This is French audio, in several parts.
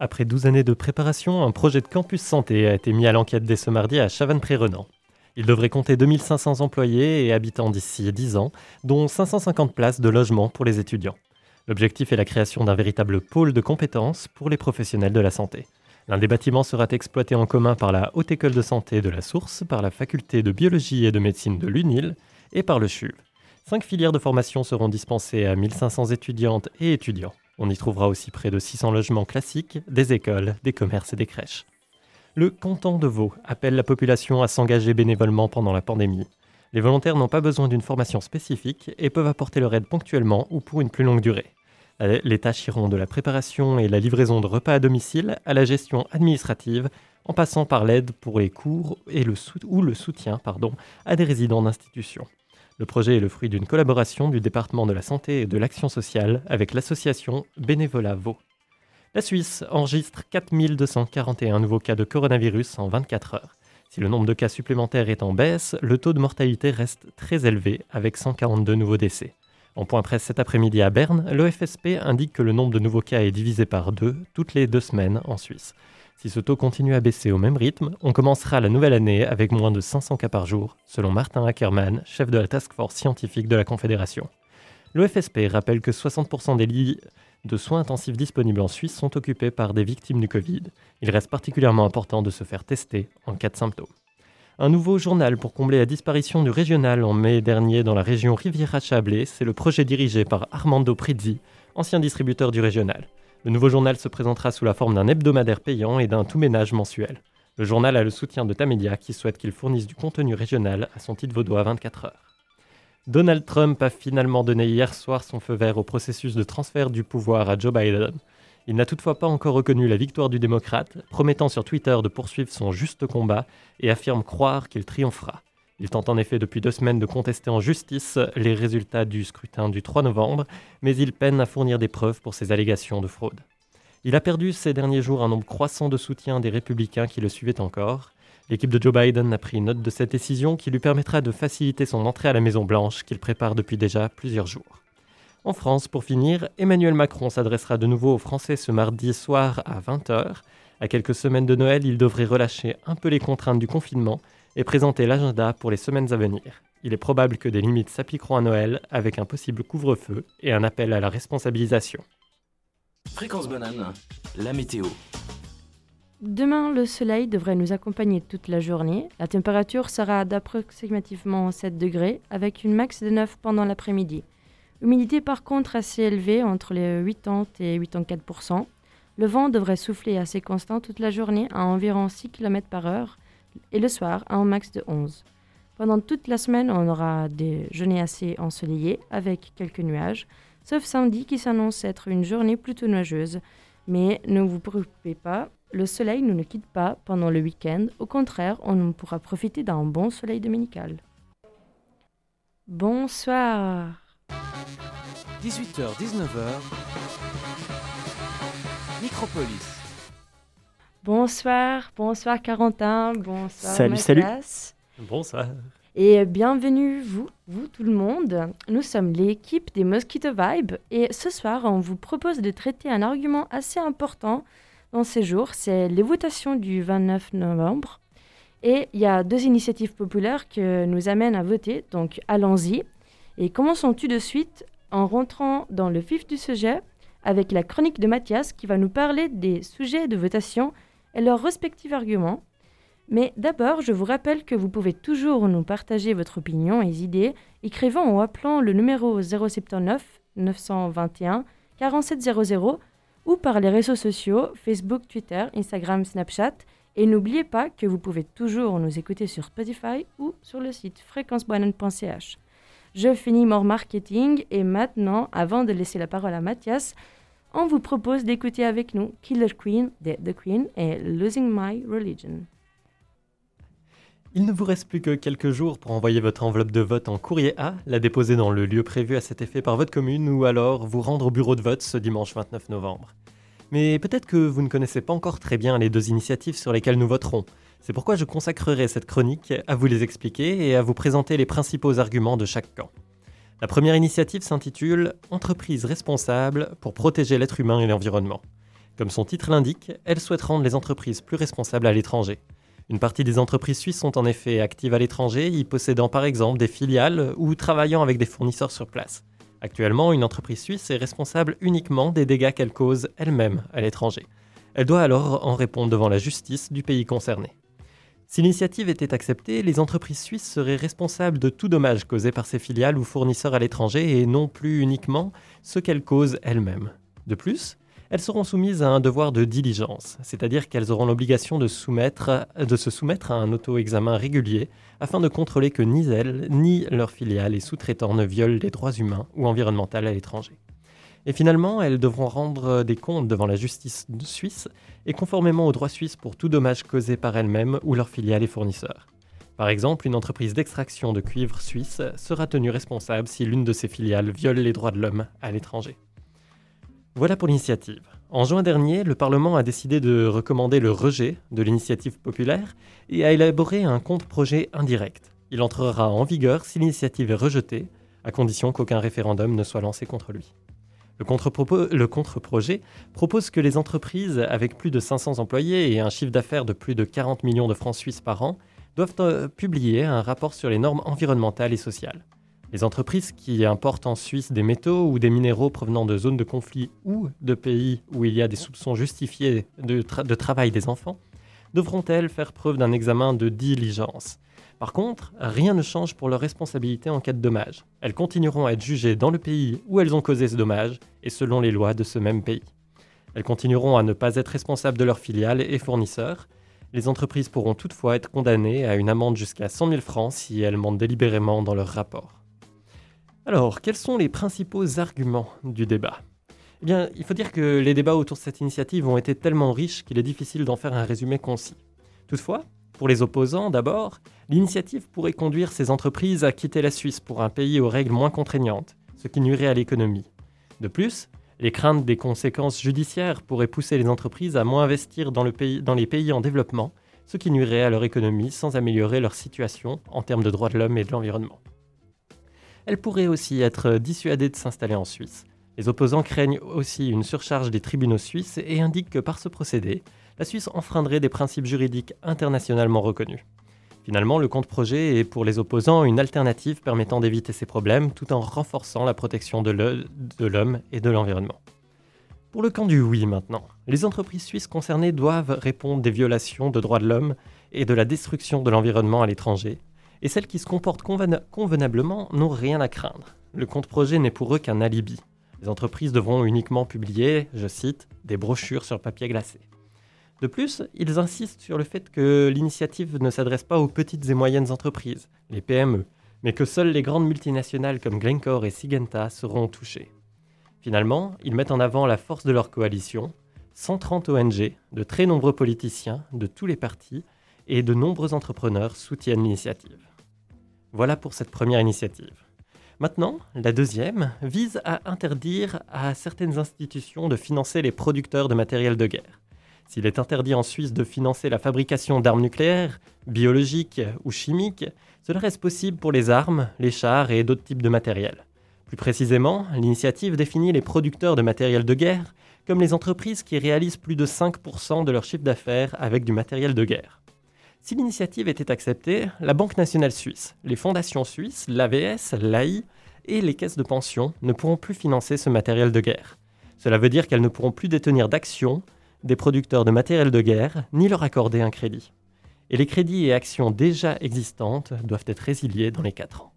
Après 12 années de préparation, un projet de campus santé a été mis à l'enquête dès ce mardi à Chavannes-Pré-Renan. Il devrait compter 2500 employés et habitants d'ici 10 ans, dont 550 places de logement pour les étudiants. L'objectif est la création d'un véritable pôle de compétences pour les professionnels de la santé. L'un des bâtiments sera exploité en commun par la Haute École de Santé de la Source, par la Faculté de Biologie et de Médecine de l'UNIL et par le CHUV. Cinq filières de formation seront dispensées à 1500 étudiantes et étudiants. On y trouvera aussi près de 600 logements classiques, des écoles, des commerces et des crèches. Le canton de Vaud appelle la population à s'engager bénévolement pendant la pandémie. Les volontaires n'ont pas besoin d'une formation spécifique et peuvent apporter leur aide ponctuellement ou pour une plus longue durée. Les tâches iront de la préparation et la livraison de repas à domicile à la gestion administrative, en passant par l'aide pour les cours ou le soutien à des résidents d'institutions. Le projet est le fruit d'une collaboration du département de la santé et de l'action sociale avec l'association Bénévolat Vaud. La Suisse enregistre 4241 nouveaux cas de coronavirus en 24 heures. Si le nombre de cas supplémentaires est en baisse, le taux de mortalité reste très élevé avec 142 nouveaux décès. En point presse cet après-midi à Berne, l'OFSP indique que le nombre de nouveaux cas est divisé par deux toutes les deux semaines en Suisse. Si ce taux continue à baisser au même rythme, on commencera la nouvelle année avec moins de 500 cas par jour, selon Martin Ackermann, chef de la task force scientifique de la Confédération. L'OFSP rappelle que 60% des lits de soins intensifs disponibles en Suisse sont occupés par des victimes du Covid. Il reste particulièrement important de se faire tester en cas de symptômes. Un nouveau journal pour combler la disparition du régional en mai dernier dans la région Riviera-Chablais, c'est le projet dirigé par Armando Prizzi, ancien distributeur du régional. Le nouveau journal se présentera sous la forme d'un hebdomadaire payant et d'un tout-ménage mensuel. Le journal a le soutien de Tamedia qui souhaite qu'il fournisse du contenu régional à son titre vaudois 24 heures. Donald Trump a finalement donné hier soir son feu vert au processus de transfert du pouvoir à Joe Biden. Il n'a toutefois pas encore reconnu la victoire du démocrate, promettant sur Twitter de poursuivre son juste combat et affirme croire qu'il triomphera. Il tente en effet depuis deux semaines de contester en justice les résultats du scrutin du 3 novembre, mais il peine à fournir des preuves pour ses allégations de fraude. Il a perdu ces derniers jours un nombre croissant de soutien des républicains qui le suivaient encore. L'équipe de Joe Biden a pris note de cette décision qui lui permettra de faciliter son entrée à la Maison-Blanche qu'il prépare depuis déjà plusieurs jours. En France, pour finir, Emmanuel Macron s'adressera de nouveau aux Français ce mardi soir à 20h. À quelques semaines de Noël, il devrait relâcher un peu les contraintes du confinement et présenter l'agenda pour les semaines à venir. Il est probable que des limites s'appliqueront à Noël avec un possible couvre-feu et un appel à la responsabilisation. Fréquence banane, la météo. Demain, le soleil devrait nous accompagner toute la journée. La température sera d'approximativement 7 degrés avec une max de 9 pendant l'après-midi. Humidité par contre assez élevée entre les 80 et 84% Le vent devrait souffler assez constant toute la journée à environ 6 km par heure et le soir à un max de 11. Pendant toute la semaine, on aura des journées assez ensoleillées avec quelques nuages, sauf samedi qui s'annonce être une journée plutôt nuageuse. Mais ne vous préoccupez pas, le soleil ne nous quitte pas pendant le week-end. Au contraire, on pourra profiter d'un bon soleil dominical. Bonsoir. 18h-19h. Micropolis. Bonsoir, bonsoir Carentin, bonsoir Salut, salut. Mathias. Bonsoir. Et bienvenue vous, vous tout le monde. Nous sommes l'équipe des Mosquito Vibe et ce soir on vous propose de traiter un argument assez important dans ces jours, c'est les votations du 29 novembre. Et il y a deux initiatives populaires qui nous amènent à voter, donc allons-y. Et commençons tout de suite en rentrant dans le vif du sujet avec la chronique de Mathias qui va nous parler des sujets de votation leurs respectifs arguments. Mais d'abord, je vous rappelle que vous pouvez toujours nous partager votre opinion et idées, écrivant ou appelant le numéro 079 921 4700 ou par les réseaux sociaux Facebook, Twitter, Instagram, Snapchat. Et n'oubliez pas que vous pouvez toujours nous écouter sur Spotify ou sur le site fréquencebanane.ch. Je finis mon marketing et maintenant, avant de laisser la parole à Mathias, on vous propose d'écouter avec nous Killer Queen The Queen et Losing My Religion. Il ne vous reste plus que quelques jours pour envoyer votre enveloppe de vote en courrier A, la déposer dans le lieu prévu à cet effet par votre commune ou alors vous rendre au bureau de vote ce dimanche 29 novembre. Mais peut-être que vous ne connaissez pas encore très bien les deux initiatives sur lesquelles nous voterons. C'est pourquoi je consacrerai cette chronique à vous les expliquer et à vous présenter les principaux arguments de chaque camp. La première initiative s'intitule Entreprise responsable pour protéger l'être humain et l'environnement. Comme son titre l'indique, elle souhaite rendre les entreprises plus responsables à l'étranger. Une partie des entreprises suisses sont en effet actives à l'étranger, y possédant par exemple des filiales ou travaillant avec des fournisseurs sur place. Actuellement, une entreprise suisse est responsable uniquement des dégâts qu'elle cause elle-même à l'étranger. Elle doit alors en répondre devant la justice du pays concerné. Si l'initiative était acceptée, les entreprises suisses seraient responsables de tout dommage causé par ses filiales ou fournisseurs à l'étranger et non plus uniquement ce qu'elles causent elles-mêmes. De plus, elles seront soumises à un devoir de diligence, c'est-à-dire qu'elles auront l'obligation de, de, se soumettre à un auto-examen régulier afin de contrôler que ni elles, ni leurs filiales et sous-traitants ne violent les droits humains ou environnementaux à l'étranger. Et finalement, elles devront rendre des comptes devant la justice suisse et conformément aux droits suisses pour tout dommage causé par elles-mêmes ou leurs filiales et fournisseurs. Par exemple, une entreprise d'extraction de cuivre suisse sera tenue responsable si l'une de ses filiales viole les droits de l'homme à l'étranger. Voilà pour l'initiative. En juin dernier, le Parlement a décidé de recommander le rejet de l'initiative populaire et a élaboré un compte-projet indirect. Il entrera en vigueur si l'initiative est rejetée, à condition qu'aucun référendum ne soit lancé contre lui. Le contre-projet propose que les entreprises avec plus de 500 employés et un chiffre d'affaires de plus de 40 millions de francs suisses par an doivent euh, publier un rapport sur les normes environnementales et sociales. Les entreprises qui importent en Suisse des métaux ou des minéraux provenant de zones de conflit ou de pays où il y a des soupçons justifiés de, de travail des enfants devront-elles faire preuve d'un examen de diligence? Par contre, rien ne change pour leur responsabilité en cas de dommage. Elles continueront à être jugées dans le pays où elles ont causé ce dommage et selon les lois de ce même pays. Elles continueront à ne pas être responsables de leurs filiales et fournisseurs. Les entreprises pourront toutefois être condamnées à une amende jusqu'à 100 000 francs si elles mentent délibérément dans leur rapport. Alors, quels sont les principaux arguments du débat? Eh bien, il faut dire que les débats autour de cette initiative ont été tellement riches qu'il est difficile d'en faire un résumé concis. Toutefois, pour les opposants, d'abord, l'initiative pourrait conduire ces entreprises à quitter la Suisse pour un pays aux règles moins contraignantes, ce qui nuirait à l'économie. De plus, les craintes des conséquences judiciaires pourraient pousser les entreprises à moins investir dans, les pays en développement, ce qui nuirait à leur économie sans améliorer leur situation en termes de droits de l'homme et de l'environnement. Elles pourraient aussi être dissuadées de s'installer en Suisse. Les opposants craignent aussi une surcharge des tribunaux suisses et indiquent que par ce procédé, la Suisse enfreindrait des principes juridiques internationalement reconnus. Finalement, le compte-projet est pour les opposants une alternative permettant d'éviter ces problèmes tout en renforçant la protection de l'homme et de l'environnement. Pour le camp du oui maintenant, les entreprises suisses concernées doivent répondre des violations de droits de l'homme et de la destruction de l'environnement à l'étranger, et celles qui se comportent convenablement n'ont rien à craindre. Le compte-projet n'est pour eux qu'un alibi. Les entreprises devront uniquement publier, je cite, des brochures sur papier glacé. De plus, ils insistent sur le fait que l'initiative ne s'adresse pas aux petites et moyennes entreprises, les PME, mais que seules les grandes multinationales comme Glencore et Syngenta seront touchées. Finalement, ils mettent en avant la force de leur coalition, 130 ONG, de très nombreux politiciens de tous les partis et de nombreux entrepreneurs soutiennent l'initiative. Voilà pour cette première initiative. Maintenant, la deuxième vise à interdire à certaines institutions de financer les producteurs de matériel de guerre. S'il est interdit en Suisse de financer la fabrication d'armes nucléaires, biologiques ou chimiques, cela reste possible pour les armes, les chars et d'autres types de matériel. Plus précisément, l'initiative définit les producteurs de matériel de guerre comme les entreprises qui réalisent plus de 5% de leur chiffre d'affaires avec du matériel de guerre. Si l'initiative était acceptée, la Banque nationale suisse, les fondations suisses, l'AVS, l'AI et les caisses de pension ne pourront plus financer ce matériel de guerre. Cela veut dire qu'elles ne pourront plus détenir d'actions des producteurs de matériel de guerre, ni leur accorder un crédit. Et les crédits et actions déjà existantes doivent être résiliés dans les 4 ans.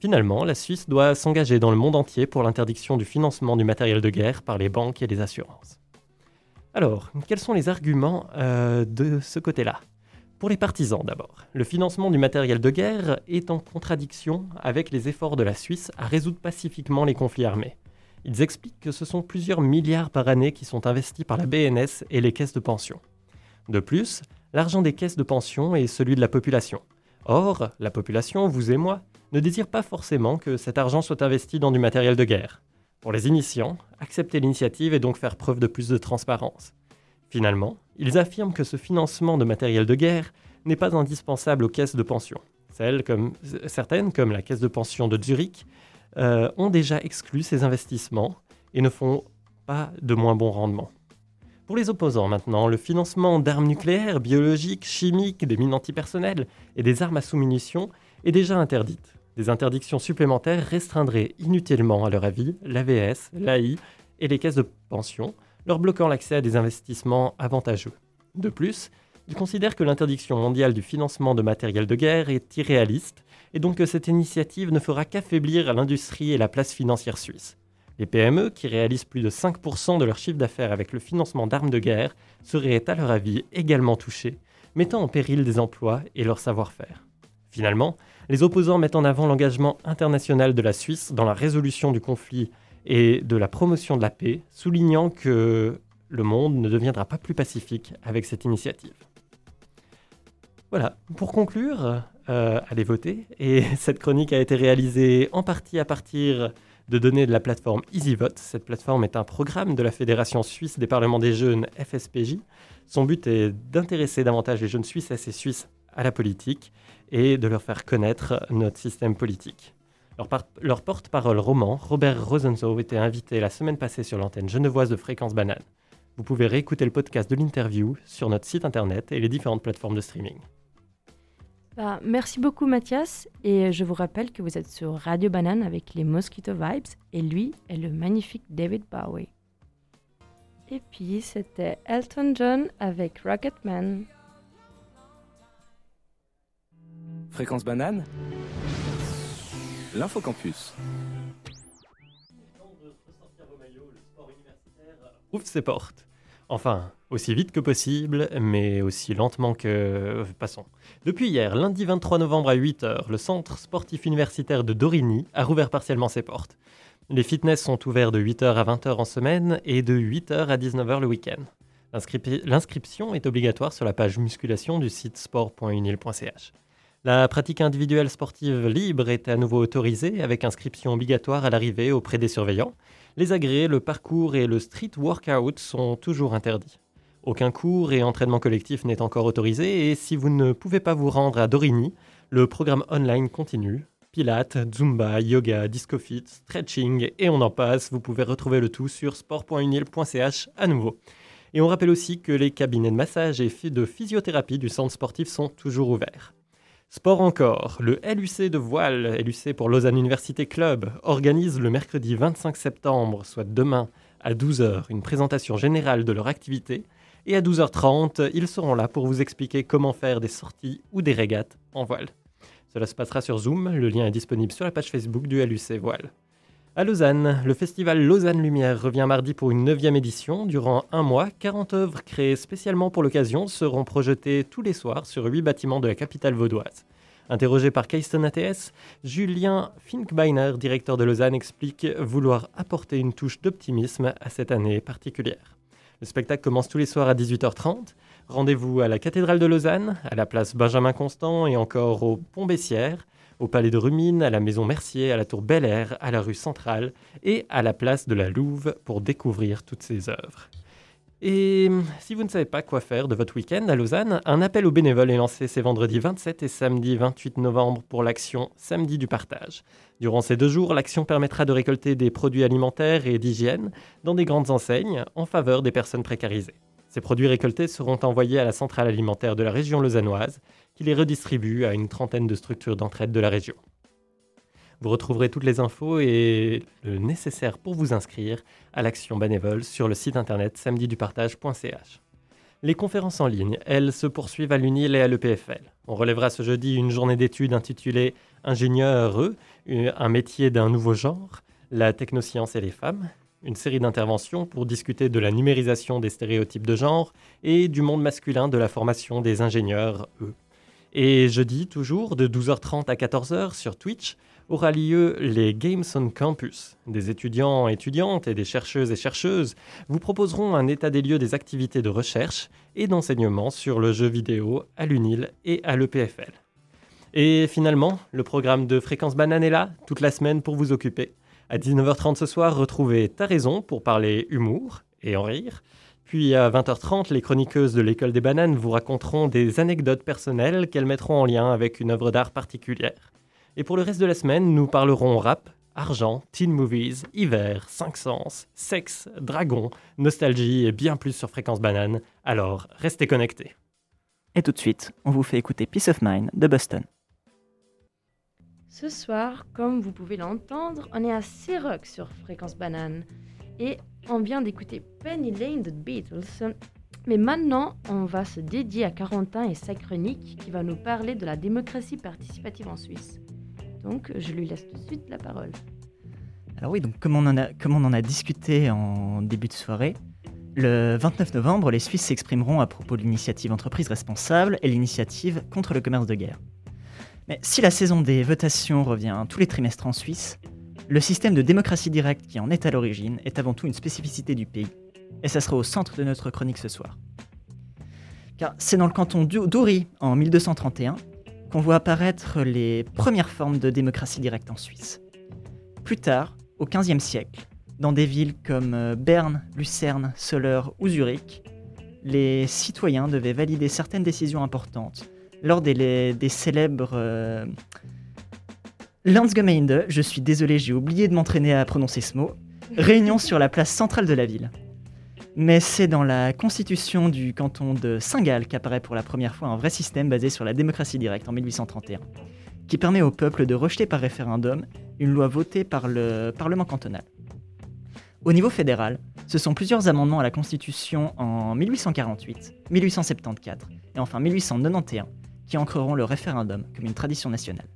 Finalement, la Suisse doit s'engager dans le monde entier pour l'interdiction du financement du matériel de guerre par les banques et les assurances. Alors, quels sont les arguments euh, de ce côté-là? Pour les partisans d'abord, le financement du matériel de guerre est en contradiction avec les efforts de la Suisse à résoudre pacifiquement les conflits armés. Ils expliquent que ce sont plusieurs milliards par année qui sont investis par la BNS et les caisses de pension. De plus, l'argent des caisses de pension est celui de la population. Or, la population, vous et moi, ne désire pas forcément que cet argent soit investi dans du matériel de guerre. Pour les initiants, accepter l'initiative et donc faire preuve de plus de transparence. Finalement, ils affirment que ce financement de matériel de guerre n'est pas indispensable aux caisses de pension. Celles comme, certaines, comme la caisse de pension de Zurich, euh, ont déjà exclu ces investissements et ne font pas de moins bons rendements. Pour les opposants maintenant, le financement d'armes nucléaires, biologiques, chimiques, des mines antipersonnelles et des armes à sous-munitions est déjà interdite. Des interdictions supplémentaires restreindraient inutilement, à leur avis, l'AVS, l'AI et les caisses de pension, leur bloquant l'accès à des investissements avantageux. De plus, ils considèrent que l'interdiction mondiale du financement de matériel de guerre est irréaliste et donc que cette initiative ne fera qu'affaiblir l'industrie et la place financière suisse. Les PME, qui réalisent plus de 5% de leur chiffre d'affaires avec le financement d'armes de guerre, seraient à leur avis également touchées, mettant en péril des emplois et leur savoir-faire. Finalement, les opposants mettent en avant l'engagement international de la Suisse dans la résolution du conflit et de la promotion de la paix, soulignant que le monde ne deviendra pas plus pacifique avec cette initiative. Voilà, pour conclure, euh, allez voter. Et cette chronique a été réalisée en partie à partir de données de la plateforme EasyVote. Cette plateforme est un programme de la Fédération suisse des parlements des jeunes FSPJ. Son but est d'intéresser davantage les jeunes Suisses et Suisses à la politique et de leur faire connaître notre système politique. Leur, porte-parole roman, Robert Rosenzow, était invité la semaine passée sur l'antenne genevoise de Fréquence Banane. Vous pouvez réécouter le podcast de l'interview sur notre site internet et les différentes plateformes de streaming. Bah, merci beaucoup Mathias et je vous rappelle que vous êtes sur Radio Banane avec les Mosquito Vibes et lui est le magnifique David Bowie. Et puis c'était Elton John avec Rocketman. Fréquence banane? L'infocampus. Ouvre ses portes. Enfin, aussi vite que possible, mais aussi lentement que... Passons. Depuis hier, lundi 23 novembre à 8h, le centre sportif universitaire de Dorigny a rouvert partiellement ses portes. Les fitness sont ouverts de 8h à 20h en semaine et de 8h à 19h le week-end. L'inscription est obligatoire sur la page musculation du site sport.unil.ch. La pratique individuelle sportive libre est à nouveau autorisée avec inscription obligatoire à l'arrivée auprès des surveillants. Les agrès, le parcours et le street workout sont toujours interdits. Aucun cours et entraînement collectif n'est encore autorisé et si vous ne pouvez pas vous rendre à Dorigny, le programme online continue. Pilates, Zumba, yoga, discofit, stretching et on en passe. Vous pouvez retrouver le tout sur sport.unil.ch à nouveau. Et on rappelle aussi que les cabinets de massage et de physiothérapie du centre sportif sont toujours ouverts. Sport encore, le LUC de voile, LUC pour Lausanne Université Club, organise le mercredi 25 septembre, soit demain, à 12h, une présentation générale de leur activité. Et à 12h30, ils seront là pour vous expliquer comment faire des sorties ou des régates en voile. Cela se passera sur Zoom, le lien est disponible sur la page Facebook du LUC Voile. À Lausanne, le festival Lausanne Lumière revient mardi pour une neuvième édition. Durant un mois, 40 œuvres créées spécialement pour l'occasion seront projetées tous les soirs sur huit bâtiments de la capitale vaudoise. Interrogé par Keystone ATS, Julien Finkbeiner, directeur de Lausanne, explique vouloir apporter une touche d'optimisme à cette année particulière. Le spectacle commence tous les soirs à 18h30. Rendez-vous à la cathédrale de Lausanne, à la place Benjamin Constant et encore au Pont Bessières au Palais de Rumine, à la Maison Mercier, à la Tour Bel Air, à la rue Centrale et à la place de la Louve pour découvrir toutes ces œuvres. Et si vous ne savez pas quoi faire de votre week-end à Lausanne, un appel aux bénévoles est lancé ces vendredis 27 et samedi 28 novembre pour l'action Samedi du partage. Durant ces deux jours, l'action permettra de récolter des produits alimentaires et d'hygiène dans des grandes enseignes en faveur des personnes précarisées. Ces produits récoltés seront envoyés à la centrale alimentaire de la région lausannoise qui les redistribue à une trentaine de structures d'entraide de la région. Vous retrouverez toutes les infos et le nécessaire pour vous inscrire à l'action bénévole sur le site internet samedidupartage.ch. Les conférences en ligne, elles, se poursuivent à l'UNIL et à l'EPFL. On relèvera ce jeudi une journée d'études intitulée Ingénieur heureux, un métier d'un nouveau genre, la technoscience et les femmes, une série d'interventions pour discuter de la numérisation des stéréotypes de genre et du monde masculin de la formation des ingénieurs, eux. Et jeudi, toujours, de 12h30 à 14h sur Twitch, aura lieu les Games on Campus. Des étudiants, étudiantes et des chercheuses et chercheuses vous proposeront un état des lieux des activités de recherche et d'enseignement sur le jeu vidéo à l'UNIL et à l'EPFL. Et finalement, le programme de Fréquence Banane est là, toute la semaine pour vous occuper. À 19h30 ce soir, retrouvez Ta raison pour parler humour et en rire. Puis à 20h30, les chroniqueuses de l'école des bananes vous raconteront des anecdotes personnelles qu'elles mettront en lien avec une œuvre d'art particulière. Et pour le reste de la semaine, nous parlerons rap argent, teen movies, hiver, cinq sens, sexe, dragon, nostalgie et bien plus sur Fréquence Banane. Alors, restez connectés. Et tout de suite, on vous fait écouter Peace of Mind de Boston. Ce soir, comme vous pouvez l'entendre, on est à C-Rock sur Fréquence Banane. Et on vient d'écouter Penny Lane de Beatles. Mais maintenant, on va se dédier à Carentin et sa chronique qui va nous parler de la démocratie participative en Suisse. Donc, je lui laisse tout de suite la parole. Alors oui, donc comme on en a, comme on en a discuté en début de soirée, le 29 novembre, les Suisses s'exprimeront à propos de l'initiative Entreprise responsable et l'initiative contre le commerce de guerre. Mais si la saison des votations revient tous les trimestres en Suisse, le système de démocratie directe qui en est à l'origine est avant tout une spécificité du pays, et ça sera au centre de notre chronique ce soir. Car c'est dans le canton d'Uri, en 1231, qu'on voit apparaître les premières formes de démocratie directe en Suisse. Plus tard, au XVe siècle, dans des villes comme euh, Berne, Lucerne, Soleure ou Zurich, les citoyens devaient valider certaines décisions importantes lors des, célèbres euh, Landsgemeinde, je suis désolé, j'ai oublié de m'entraîner à prononcer ce mot, réunion sur la place centrale de la ville. Mais c'est dans la constitution du canton de Saint-Gall qu'apparaît pour la première fois un vrai système basé sur la démocratie directe en 1831, qui permet au peuple de rejeter par référendum une loi votée par le Parlement cantonal. Au niveau fédéral, ce sont plusieurs amendements à la Constitution en 1848, 1874 et enfin 1891 qui ancreront le référendum comme une tradition nationale.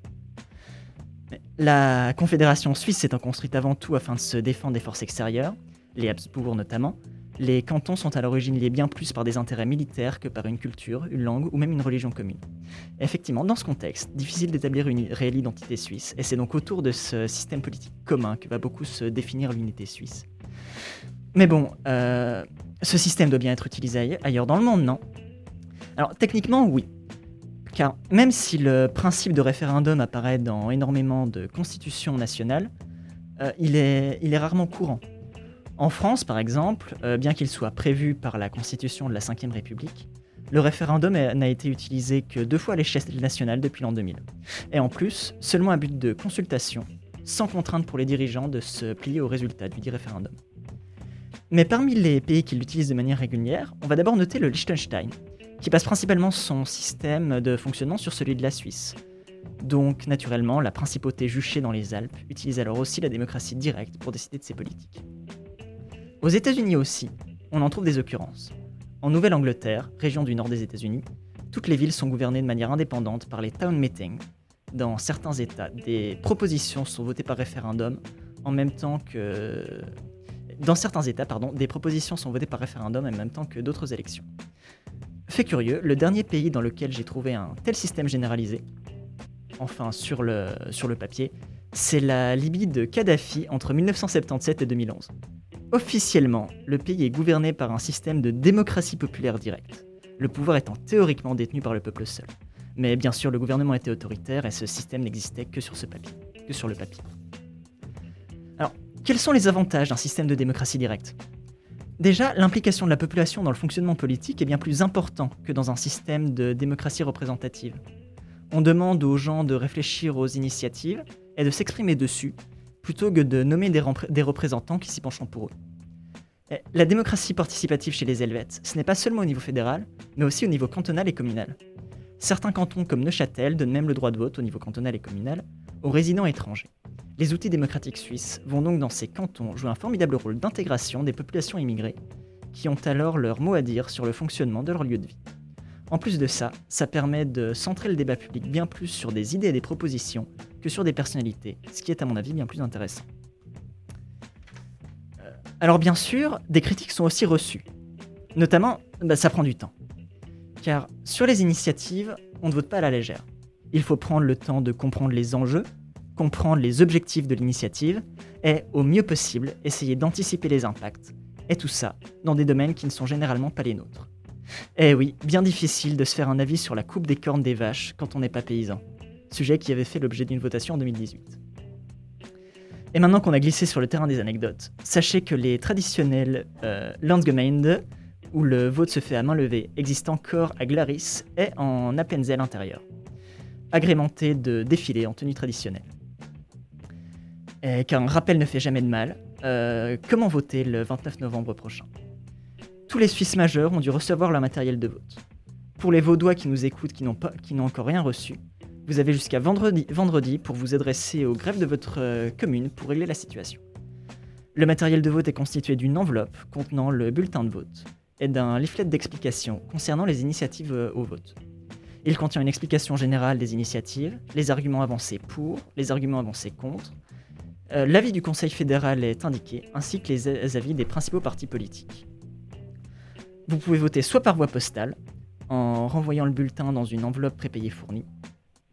La Confédération suisse s'étant construite avant tout afin de se défendre des forces extérieures, les Habsbourg notamment, les cantons sont à l'origine liés bien plus par des intérêts militaires que par une culture, une langue ou même une religion commune. effectivement, dans ce contexte, difficile d'établir une réelle identité suisse, et c'est donc autour de ce système politique commun que va beaucoup se définir l'unité suisse. Mais bon, euh, ce système doit bien être utilisé ailleurs dans le monde, non? Alors techniquement, oui. Car même si le principe de référendum apparaît dans énormément de constitutions nationales, euh, il, est, rarement courant. En France, par exemple, euh, bien qu'il soit prévu par la Constitution de la Ve République, le référendum n'a été utilisé que deux fois à l'échelle nationale depuis l'an 2000. Et en plus, seulement à but de consultation, sans contrainte pour les dirigeants de se plier au résultat du dit référendum. Mais parmi les pays qui l'utilisent de manière régulière, on va d'abord noter le Liechtenstein, qui passe principalement son système de fonctionnement sur celui de la Suisse. Donc, naturellement, la principauté juchée dans les Alpes utilise alors aussi la démocratie directe pour décider de ses politiques. Aux États-Unis aussi, on en trouve des occurrences. En Nouvelle-Angleterre, région du nord des États-Unis, toutes les villes sont gouvernées de manière indépendante par les town meetings. Dans certains États, des propositions sont votées par référendum en même temps que dans certains États, pardon, des propositions sont votées par référendum en même temps que d'autres élections. Fait curieux, le dernier pays dans lequel j'ai trouvé un tel système généralisé, enfin sur le, papier, c'est la Libye de Kadhafi entre 1977 et 2011. Officiellement, le pays est gouverné par un système de démocratie populaire directe, le pouvoir étant théoriquement détenu par le peuple seul. Mais bien sûr, le gouvernement était autoritaire et ce système n'existait que sur ce que sur le papier. Alors, quels sont les avantages d'un système de démocratie directe? Déjà, l'implication de la population dans le fonctionnement politique est bien plus important que dans un système de démocratie représentative. On demande aux gens de réfléchir aux initiatives et de s'exprimer dessus, plutôt que de nommer des, représentants qui s'y pencheront pour eux. la démocratie participative chez les Helvètes, ce n'est pas seulement au niveau fédéral, mais aussi au niveau cantonal et communal. Certains cantons comme Neuchâtel donnent même le droit de vote au niveau cantonal et communal aux résidents étrangers. Les outils démocratiques suisses vont donc dans ces cantons jouer un formidable rôle d'intégration des populations immigrées, qui ont alors leur mot à dire sur le fonctionnement de leur lieu de vie. En plus de ça, ça permet de centrer le débat public bien plus sur des idées et des propositions que sur des personnalités, ce qui est à mon avis bien plus intéressant. Euh, alors bien sûr, des critiques sont aussi reçues. Notamment, bah, ça prend du temps. Car sur les initiatives, on ne vote pas à la légère. Il faut prendre le temps de comprendre les enjeux, comprendre les objectifs de l'initiative et, au mieux possible, essayer d'anticiper les impacts. Et tout ça dans des domaines qui ne sont généralement pas les nôtres. Eh oui, bien difficile de se faire un avis sur la coupe des cornes des vaches quand on n'est pas paysan. Sujet qui avait fait l'objet d'une votation en 2018. Et maintenant qu'on a glissé sur le terrain des anecdotes, sachez que les traditionnels euh, Landsgemeinde, où le vote se fait à main levée, existent encore à Glaris et en Appenzell intérieur, agrémenté de défilés en tenue traditionnelle. Et car un rappel ne fait jamais de mal. Euh, comment voter le 29 novembre prochain? Tous les Suisses majeurs ont dû recevoir leur matériel de vote. Pour les Vaudois qui nous écoutent, qui n'ont pas, qui n'ont encore rien reçu, vous avez jusqu'à vendredi, pour vous adresser au greffe de votre euh, commune pour régler la situation. Le matériel de vote est constitué d'une enveloppe contenant le bulletin de vote et d'un leaflet d'explication concernant les initiatives euh, au vote. Il contient une explication générale des initiatives, les arguments avancés pour, les arguments avancés contre. Euh, L'avis du Conseil fédéral est indiqué, ainsi que les avis des principaux partis politiques. Vous pouvez voter soit par voie postale, en renvoyant le bulletin dans une enveloppe prépayée fournie,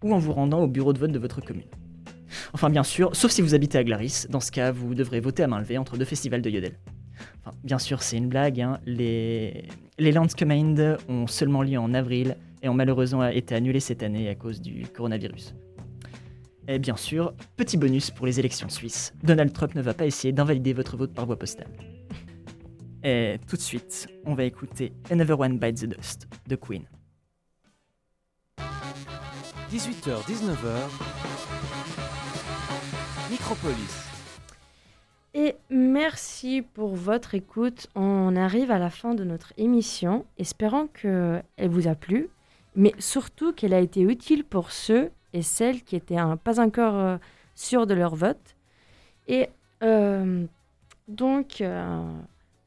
ou en vous rendant au bureau de vote de votre commune. Enfin, bien sûr, sauf si vous habitez à Glaris, dans ce cas, vous devrez voter à main levée entre deux festivals de Yodel. Bien sûr, c'est une blague, hein. les, les ont seulement lieu en avril et ont malheureusement été annulés cette année à cause du coronavirus. Et bien sûr, petit bonus pour les élections suisses, Donald Trump ne va pas essayer d'invalider votre vote par voie postale. Et tout de suite, on va écouter Another One Bites the Dust de Queen. 18h, 19h. Micropolis. Et merci pour votre écoute. On arrive à la fin de notre émission, espérant qu'elle vous a plu, mais surtout qu'elle a été utile pour ceux et celles qui étaient hein, pas encore euh, sûrs de leur vote. Et euh, donc, euh,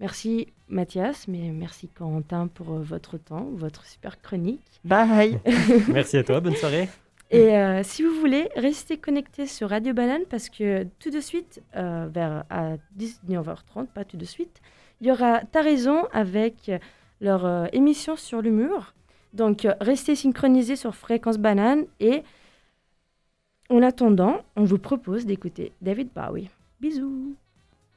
merci Mathias, mais merci Quentin pour euh, votre temps, votre super chronique. Bye Merci à toi, bonne soirée. Et euh, si vous voulez, restez connectés sur Radio Banane parce que tout de suite, euh, vers à 19h30, pas tout de suite, il y aura Ta raison avec leur euh, émission sur l'humour. Donc restez synchronisés sur Fréquence Banane et en attendant, on vous propose d'écouter David Bowie. Bisous